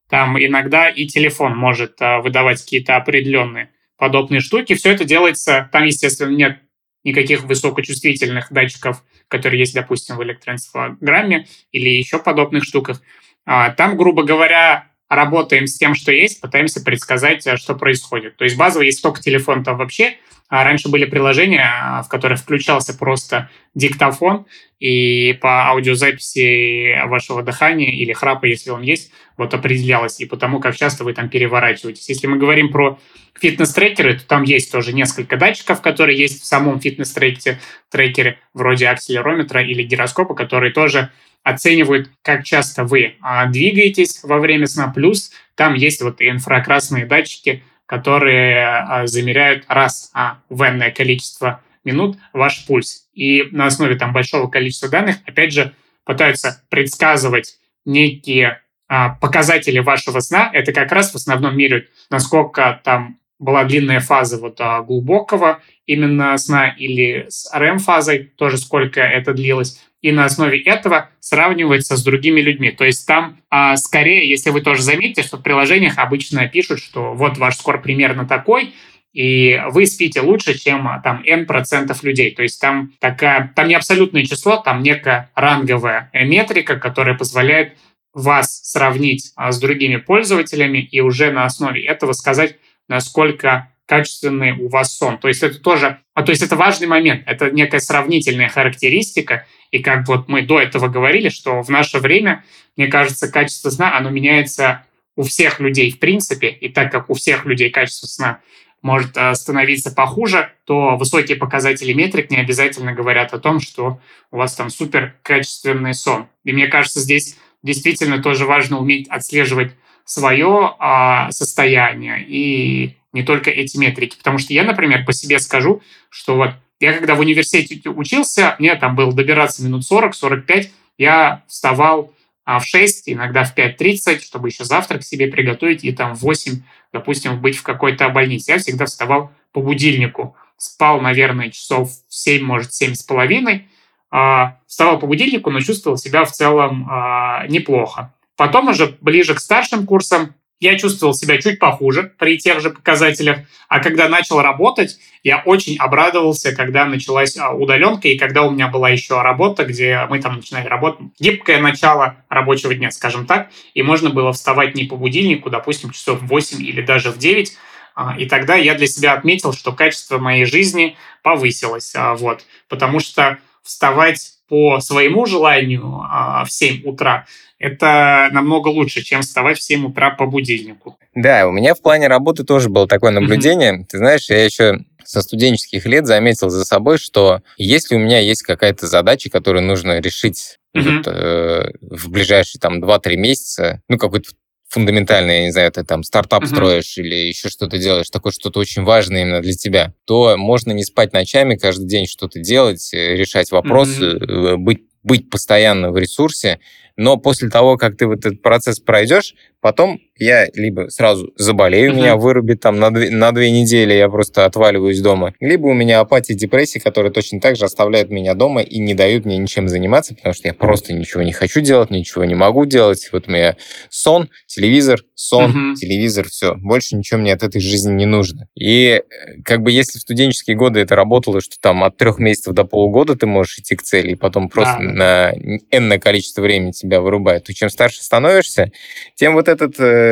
там иногда и телефон может э, выдавать какие-то определенные подобные штуки. Все это делается, там, естественно, нет никаких высокочувствительных датчиков, которые есть, допустим, в электроэнцефалограмме или еще подобных штуках. А, там, грубо говоря, работаем с тем, что есть, пытаемся предсказать, э, что происходит. То есть базово есть только телефон там вообще. А раньше были приложения, а, в которых включался просто диктофон, и по аудиозаписи вашего дыхания или храпа, если он есть, вот определялось, и потому как часто вы там переворачиваетесь. Если мы говорим про фитнес-трекеры, то там есть тоже несколько датчиков, которые есть в самом фитнес-трекере, вроде акселерометра или гироскопа, которые тоже оценивают, как часто вы а, двигаетесь во время сна. Плюс там есть вот инфракрасные датчики, которые а, замеряют раз а, в энное количество минут ваш пульс. И на основе там большого количества данных, опять же, пытаются предсказывать некие а, показатели вашего сна. Это как раз в основном меряют, насколько там была длинная фаза вот а, глубокого именно сна или с REM-фазой, тоже сколько это длилось и на основе этого сравнивается с другими людьми. То есть там а, скорее, если вы тоже заметите, что в приложениях обычно пишут, что вот ваш скор примерно такой, и вы спите лучше, чем там n процентов людей. То есть там такая, там не абсолютное число, там некая ранговая метрика, которая позволяет вас сравнить а, с другими пользователями и уже на основе этого сказать, насколько качественный у вас сон. То есть это тоже, а то есть это важный момент, это некая сравнительная характеристика, и как вот мы до этого говорили, что в наше время, мне кажется, качество сна, оно меняется у всех людей в принципе, и так как у всех людей качество сна может э, становиться похуже, то высокие показатели метрик не обязательно говорят о том, что у вас там супер качественный сон. И мне кажется, здесь действительно тоже важно уметь отслеживать свое а, состояние и не только эти метрики. Потому что я, например, по себе скажу, что вот я когда в университете учился, мне там было добираться минут 40-45, я вставал а, в 6, иногда в 5.30, чтобы еще завтрак себе приготовить, и там в 8, допустим, быть в какой-то больнице. Я всегда вставал по будильнику. Спал, наверное, часов 7, может, 7 с половиной. А, вставал по будильнику, но чувствовал себя в целом а, неплохо. Потом уже ближе к старшим курсам я чувствовал себя чуть похуже при тех же показателях. А когда начал работать, я очень обрадовался, когда началась а, удаленка и когда у меня была еще работа, где мы там начинали работать. Гибкое начало рабочего дня, скажем так. И можно было вставать не по будильнику, допустим, часов в 8 или даже в 9, а, и тогда я для себя отметил, что качество моей жизни повысилось. А, вот. Потому что вставать по своему желанию в 7 утра это намного лучше, чем вставать в 7 утра по будильнику. Да, у меня в плане работы тоже было такое наблюдение. Mm-hmm. Ты знаешь, я еще со студенческих лет заметил за собой, что если у меня есть какая-то задача, которую нужно решить mm-hmm. вот, э, в ближайшие там 2-3 месяца, ну, какой-то фундаментальный, я не знаю, ты там стартап строишь или еще что-то делаешь, такое что-то очень важное именно для тебя, то можно не спать ночами, каждый день что-то делать, э, решать вопросы, mm-hmm. быть быть постоянно в ресурсе, но после того, как ты вот этот процесс пройдешь, потом я либо сразу заболею, uh-huh. меня вырубит там на две, на две недели, я просто отваливаюсь дома, либо у меня апатия, депрессия, которые точно так же оставляют меня дома и не дают мне ничем заниматься, потому что я просто ничего не хочу делать, ничего не могу делать. Вот у меня сон, телевизор, сон, uh-huh. телевизор, все. Больше ничего мне от этой жизни не нужно. И э, как бы если в студенческие годы это работало, что там от трех месяцев до полугода ты можешь идти к цели, и потом просто uh-huh. на энное количество времени тебя вырубает, то чем старше становишься, тем вот этот Э,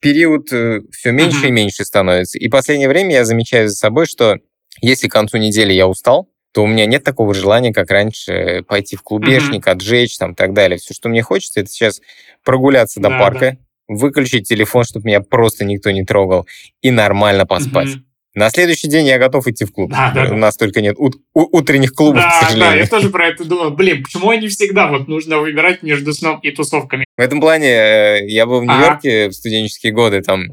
период э, все меньше и меньше становится. И последнее время я замечаю за собой, что если к концу недели я устал, то у меня нет такого желания, как раньше, пойти в клубешник, mm-hmm. отжечь там и так далее. Все, что мне хочется, это сейчас прогуляться до да, парка, да. выключить телефон, чтобы меня просто никто не трогал, и нормально поспать. Mm-hmm. На следующий день я готов идти в клуб. Да, да, У нас только нет ут- утренних клубов, да, к сожалению. Да, я тоже про это думал. Блин, почему они всегда вот нужно выбирать между сном и тусовками? В этом плане э, я был в Нью-Йорке в студенческие годы, там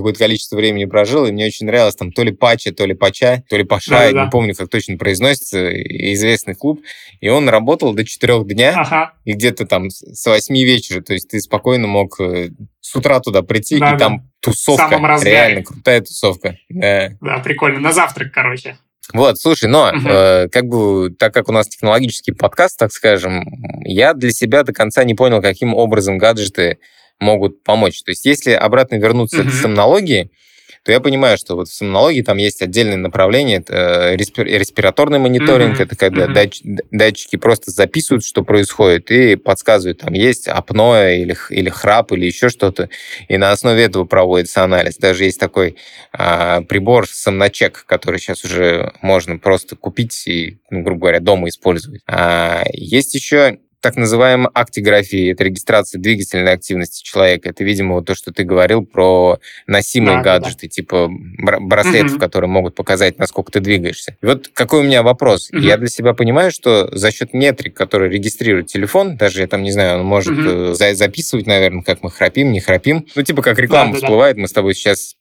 какое-то количество времени прожил, и мне очень нравилось там то ли Пача, то ли Пача, то ли Паша, да, да. не помню, как точно произносится, известный клуб. И он работал до 4 дня, ага. и где-то там с 8 вечера, то есть ты спокойно мог э, с утра туда прийти, да, и да. там тусовка, реально крутая тусовка. Да. да, прикольно, на завтрак, короче. Вот, слушай, но uh-huh. э, как бы, так как у нас технологический подкаст, так скажем, я для себя до конца не понял, каким образом гаджеты могут помочь. То есть если обратно вернуться mm-hmm. к сомнологии, то я понимаю, что вот в сомнологии там есть отдельное направление, это респир- респираторный мониторинг, mm-hmm. это когда mm-hmm. дач- датчики просто записывают, что происходит, и подсказывают, там есть апноэ или, или храп, или еще что-то, и на основе этого проводится анализ. Даже есть такой а, прибор сомночек, который сейчас уже можно просто купить и, ну, грубо говоря, дома использовать. А, есть еще так называемая актиграфия, это регистрация двигательной активности человека. Это, видимо, вот то, что ты говорил про носимые да, гаджеты, да. типа браслетов, угу. которые могут показать, насколько ты двигаешься. И вот какой у меня вопрос. Угу. Я для себя понимаю, что за счет метрик, которые регистрирует телефон, даже я там не знаю, он может угу. записывать, наверное, как мы храпим, не храпим. Ну, типа как реклама да, всплывает, да. мы с тобой сейчас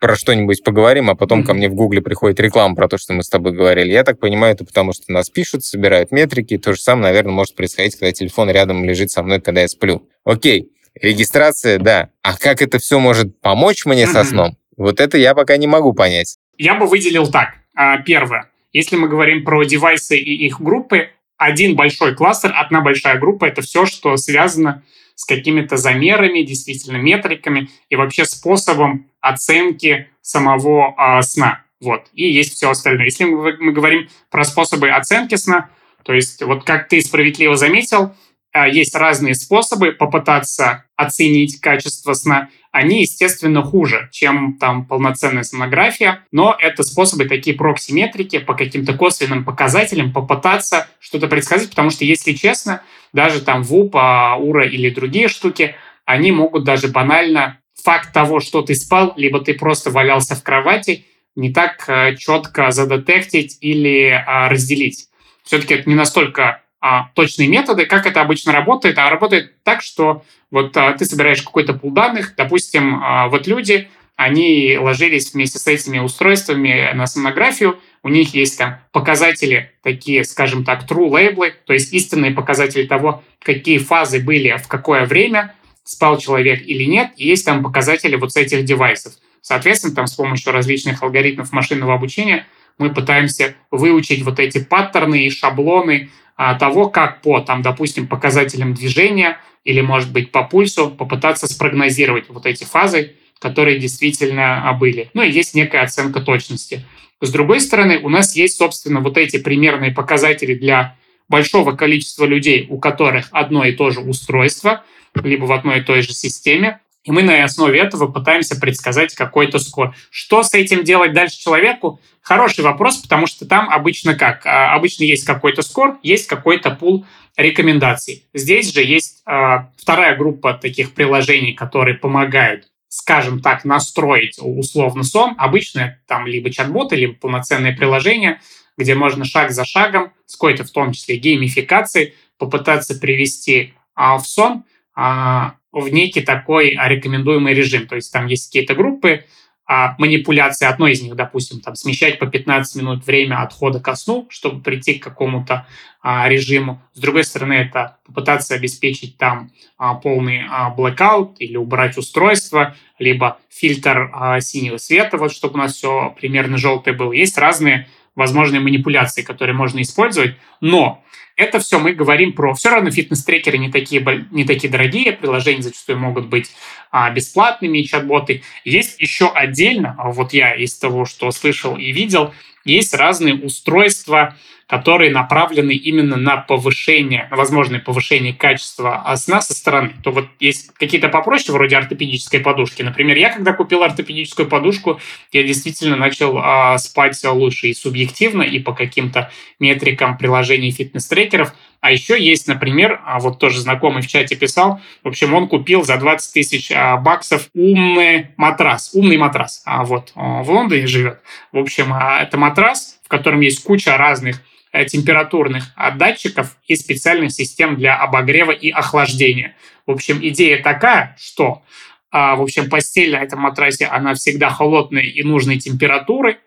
про что-нибудь поговорим, а потом mm-hmm. ко мне в Гугле приходит реклама про то, что мы с тобой говорили. Я так понимаю, это потому что нас пишут, собирают метрики. То же самое, наверное, может происходить, когда телефон рядом лежит со мной, когда я сплю. Окей, регистрация, да. А как это все может помочь мне mm-hmm. со сном? Вот это я пока не могу понять. Я бы выделил так. А, первое. Если мы говорим про девайсы и их группы, один большой кластер, одна большая группа — это все, что связано с какими-то замерами, действительно метриками и вообще способом оценки самого э, сна. Вот. И есть все остальное. Если мы, мы говорим про способы оценки сна, то есть вот как ты справедливо заметил, э, есть разные способы попытаться оценить качество сна. Они, естественно, хуже, чем там полноценная сонография, но это способы такие проксиметрики по каким-то косвенным показателям попытаться что-то предсказать, потому что, если честно, даже там ВУП, УРА или другие штуки, они могут даже банально факт того, что ты спал, либо ты просто валялся в кровати, не так э, четко задетектить или а, разделить. Все-таки это не настолько а, точные методы. Как это обычно работает? А работает так, что вот а, ты собираешь какой-то пул данных, допустим, вот люди, они ложились вместе с этими устройствами на сонографию, у них есть там показатели такие, скажем так, true лейблы, то есть истинные показатели того, какие фазы были в какое время, спал человек или нет, и есть там показатели вот с этих девайсов. Соответственно, там с помощью различных алгоритмов машинного обучения мы пытаемся выучить вот эти паттерны и шаблоны а, того, как по, там, допустим, показателям движения, или, может быть, по пульсу попытаться спрогнозировать вот эти фазы, которые действительно были. Ну и есть некая оценка точности. С другой стороны, у нас есть, собственно, вот эти примерные показатели для большого количества людей, у которых одно и то же устройство, либо в одной и той же системе, и мы на основе этого пытаемся предсказать какой-то скор. Что с этим делать дальше человеку? Хороший вопрос, потому что там обычно как? А, обычно есть какой-то скор, есть какой-то пул рекомендаций. Здесь же есть э, вторая группа таких приложений, которые помогают скажем так, настроить условно сон. Обычно там либо чат-боты, либо полноценные приложения, где можно шаг за шагом, с какой-то в том числе геймификацией, попытаться привести а, в сон а, в некий такой рекомендуемый режим. То есть там есть какие-то группы, а, манипуляции одной из них, допустим, там, смещать по 15 минут время отхода ко сну, чтобы прийти к какому-то а, режиму. С другой стороны, это попытаться обеспечить там а, полный а, blackout или убрать устройство, либо фильтр а, синего света, вот чтобы у нас все примерно желтое было. Есть разные возможные манипуляции, которые можно использовать, но это все мы говорим про... Все равно фитнес-трекеры не такие, не такие дорогие, приложения зачастую могут быть а, бесплатными, чат-боты. Есть еще отдельно, вот я из того, что слышал и видел, есть разные устройства, которые направлены именно на повышение, на возможное повышение качества сна со стороны. То вот есть какие-то попроще, вроде ортопедической подушки. Например, я когда купил ортопедическую подушку, я действительно начал а, спать лучше и субъективно, и по каким-то метрикам приложений фитнес-трекеров. А еще есть, например, а вот тоже знакомый в чате писал, в общем, он купил за 20 тысяч а, баксов умный матрас, умный матрас. А вот в Лондоне живет. В общем, а, это матрас, в котором есть куча разных температурных датчиков и специальных систем для обогрева и охлаждения. В общем, идея такая, что а, в общем, постель на этом матрасе, она всегда холодной и нужной температуры,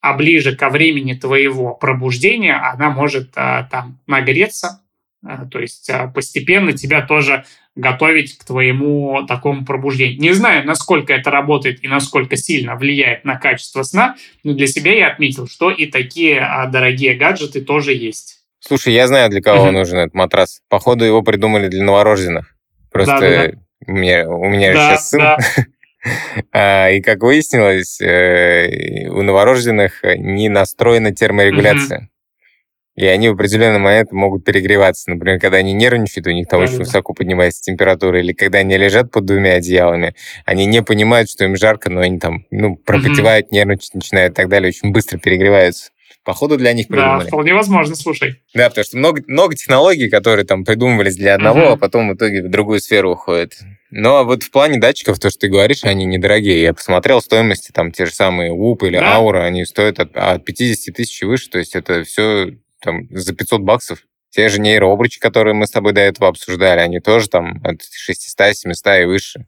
а ближе ко времени твоего пробуждения она может а, там нагреться, а, то есть постепенно тебя тоже готовить к твоему такому пробуждению. Не знаю, насколько это работает и насколько сильно влияет на качество сна, но для себя я отметил, что и такие а, дорогие гаджеты тоже есть. Слушай, я знаю, для кого mm нужен этот матрас. Походу, его придумали для новорожденных. Просто да, да, да. У, меня, у меня да, сейчас сын. Да. А, и как выяснилось, э, у новорожденных не настроена терморегуляция. И они в определенный момент могут перегреваться. Например, когда они нервничают, у них там да, очень высоко поднимается температура, или когда они лежат под двумя одеялами, они не понимают, что им жарко, но они там, ну, пропотевают, угу. нервничать начинают и так далее, очень быстро перегреваются. Походу для них придумали. Да, вполне возможно, слушай. Да, потому что много, много технологий, которые там придумывались для одного, угу. а потом в итоге в другую сферу уходят. Но вот в плане датчиков, то, что ты говоришь, они недорогие. Я посмотрел стоимости, там те же самые УП или да? Аура, они стоят от, от 50 тысяч и выше, то есть это все там, за 500 баксов. Те же нейрообручи, которые мы с тобой до этого обсуждали, они тоже там от 600, 700 и выше.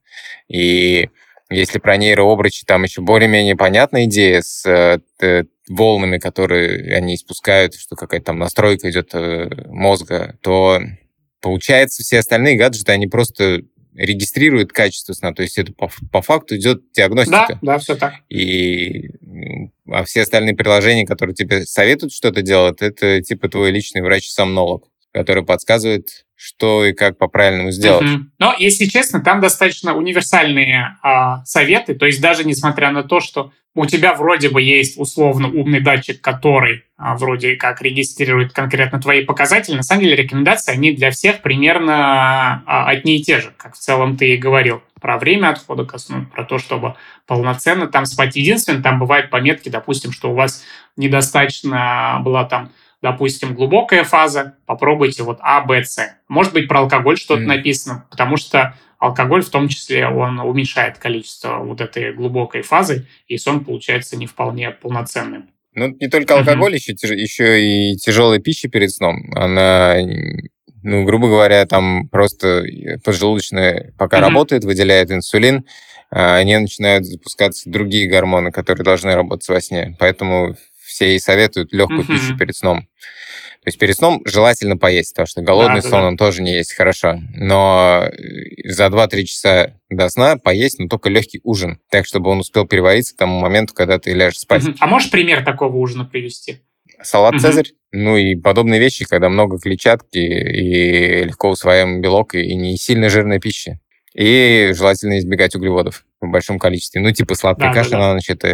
И если про нейрообручи, там еще более-менее понятная идея с э, волнами, которые они испускают, что какая-то там настройка идет э, мозга, то получается все остальные гаджеты, они просто регистрирует качество сна, то есть это по, по факту идет диагностика. Да, да, все так. И а все остальные приложения, которые тебе советуют что-то делать, это типа твой личный врач-сомнолог, который подсказывает, что и как по-правильному сделать. Угу. Но, если честно, там достаточно универсальные а, советы, то есть даже несмотря на то, что у тебя вроде бы есть условно умный датчик, который а, вроде как регистрирует конкретно твои показатели, на самом деле рекомендации, они для всех примерно а, одни и те же, как в целом ты и говорил про время отхода ко сну, про то, чтобы полноценно там спать. Единственное, там бывают пометки, допустим, что у вас недостаточно была там допустим, глубокая фаза, попробуйте вот А, Б, С. Может быть, про алкоголь что-то mm. написано, потому что алкоголь в том числе, он уменьшает количество вот этой глубокой фазы, и сон получается не вполне полноценным. Ну, не только алкоголь, mm-hmm. еще, еще и тяжелая пища перед сном. Она, ну, грубо говоря, там просто поджелудочная пока mm-hmm. работает, выделяет инсулин, а они начинают запускаться другие гормоны, которые должны работать во сне. Поэтому все и советуют легкую mm-hmm. пищу перед сном. То есть перед сном желательно поесть, потому что голодный да, сон, да. он тоже не есть хорошо. Но э, за 2-3 часа до сна поесть, но только легкий ужин, так, чтобы он успел перевариться к тому моменту, когда ты ляжешь спать. А можешь пример такого ужина привести? салат «Цезарь», ну и подобные вещи, когда много клетчатки и легко усваиваемый белок и не сильно жирная пища. И желательно избегать углеводов в большом количестве. Ну, типа сладкая да, каша да, да. на ночь, это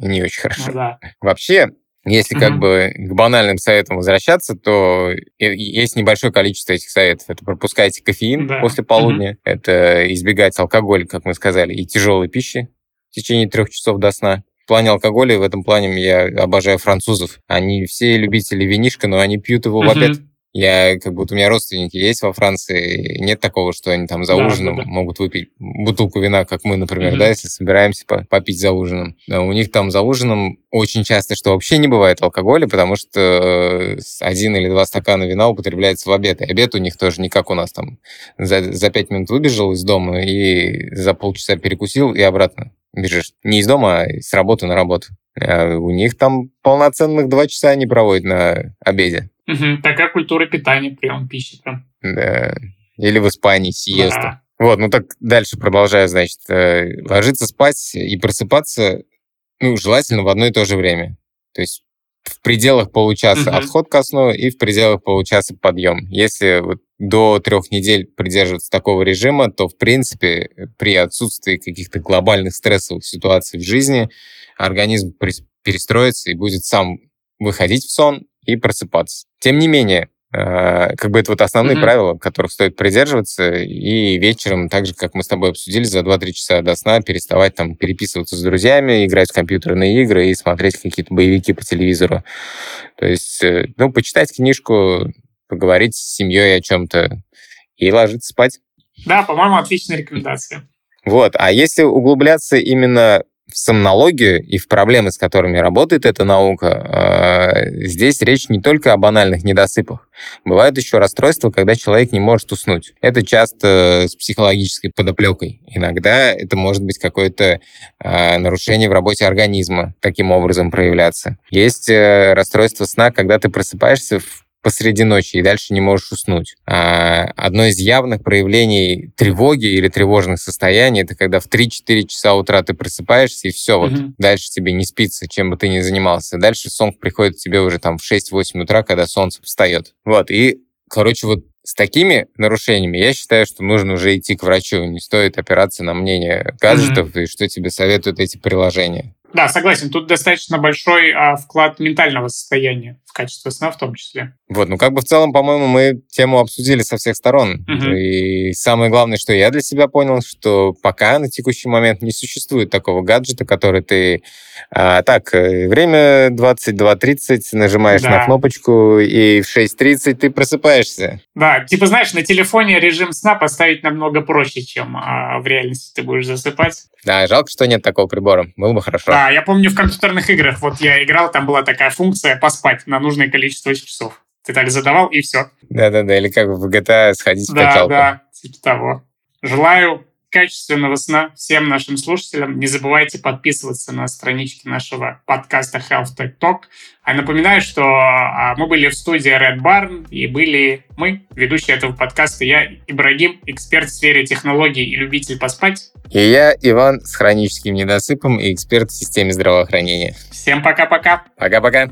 не очень хорошо. Да. Вообще, если угу. как бы к банальным советам возвращаться, то есть небольшое количество этих советов. Это пропускайте кофеин да. после полудня, угу. это избегать алкоголя, как мы сказали, и тяжелой пищи в течение трех часов до сна. В плане алкоголя, в этом плане я обожаю французов. Они все любители винишка, но они пьют его в обед. Я, как будто у меня родственники есть во Франции, нет такого, что они там за да, ужином да, да. могут выпить бутылку вина, как мы, например, mm-hmm. да, если собираемся попить за ужином. А у них там за ужином очень часто, что вообще не бывает алкоголя, потому что э, один или два стакана вина употребляется в обед. И обед у них тоже не как у нас там. За, за пять минут выбежал из дома и за полчаса перекусил и обратно бежишь. Не из дома, а с работы на работу. А у них там полноценных два часа они проводят на обеде. Угу, такая культура питания, прием пищи прям. Да. Или в Испании сиеста. Да. Вот, ну так дальше продолжаю, значит, э, ложиться спать и просыпаться, ну, желательно в одно и то же время. То есть в пределах получаса uh отход ко сну и в пределах получаса подъем. Если вот до трех недель придерживаться такого режима, то, в принципе, при отсутствии каких-то глобальных стрессовых ситуаций в жизни организм перестроится и будет сам выходить в сон и просыпаться. Тем не менее, э, как бы это вот основные mm-hmm. правила, которых стоит придерживаться, и вечером, так же, как мы с тобой обсудили, за 2-3 часа до сна переставать там переписываться с друзьями, играть в компьютерные игры и смотреть какие-то боевики по телевизору. То есть, э, ну, почитать книжку, поговорить с семьей о чем-то и ложиться спать. Да, по-моему, отличная рекомендация. Вот, а если углубляться именно в сомнологию и в проблемы, с которыми работает эта наука, а, здесь речь не только о банальных недосыпах. Бывают еще расстройства, когда человек не может уснуть. Это часто с психологической подоплекой. Иногда это может быть какое-то а, нарушение в работе организма, таким образом проявляться. Есть э, расстройство сна, когда ты просыпаешься в посреди ночи и дальше не можешь уснуть. А одно из явных проявлений тревоги или тревожных состояний это когда в 3-4 часа утра ты просыпаешься и все, вот mm-hmm. дальше тебе не спится, чем бы ты ни занимался. Дальше сон приходит к тебе уже там в 6-8 утра, когда солнце встает. Вот, и, короче, вот с такими нарушениями я считаю, что нужно уже идти к врачу. Не стоит опираться на мнение гаджетов mm-hmm. и что тебе советуют эти приложения. Да, согласен. Тут достаточно большой а, вклад ментального состояния в качестве сна в том числе. Вот, ну как бы в целом, по-моему, мы тему обсудили со всех сторон. Угу. И самое главное, что я для себя понял, что пока на текущий момент не существует такого гаджета, который ты... А, так, э, время 22.30, нажимаешь да. на кнопочку, и в 6.30 ты просыпаешься. Да, типа, знаешь, на телефоне режим сна поставить намного проще, чем а, в реальности ты будешь засыпать. Да, жалко, что нет такого прибора. Было бы хорошо. Да, я помню в компьютерных играх, вот я играл, там была такая функция поспать на нужное количество часов. Ты так задавал, и все. Да-да-да, или как в GTA сходить да, в качалку. Да, да, типа того. Желаю качественного сна всем нашим слушателям. Не забывайте подписываться на странички нашего подкаста Health Tech Talk. А напоминаю, что а, мы были в студии Red Barn, и были мы, ведущие этого подкаста, я, Ибрагим, эксперт в сфере технологий и любитель поспать. И я, Иван, с хроническим недосыпом и эксперт в системе здравоохранения. Всем пока-пока. Пока-пока.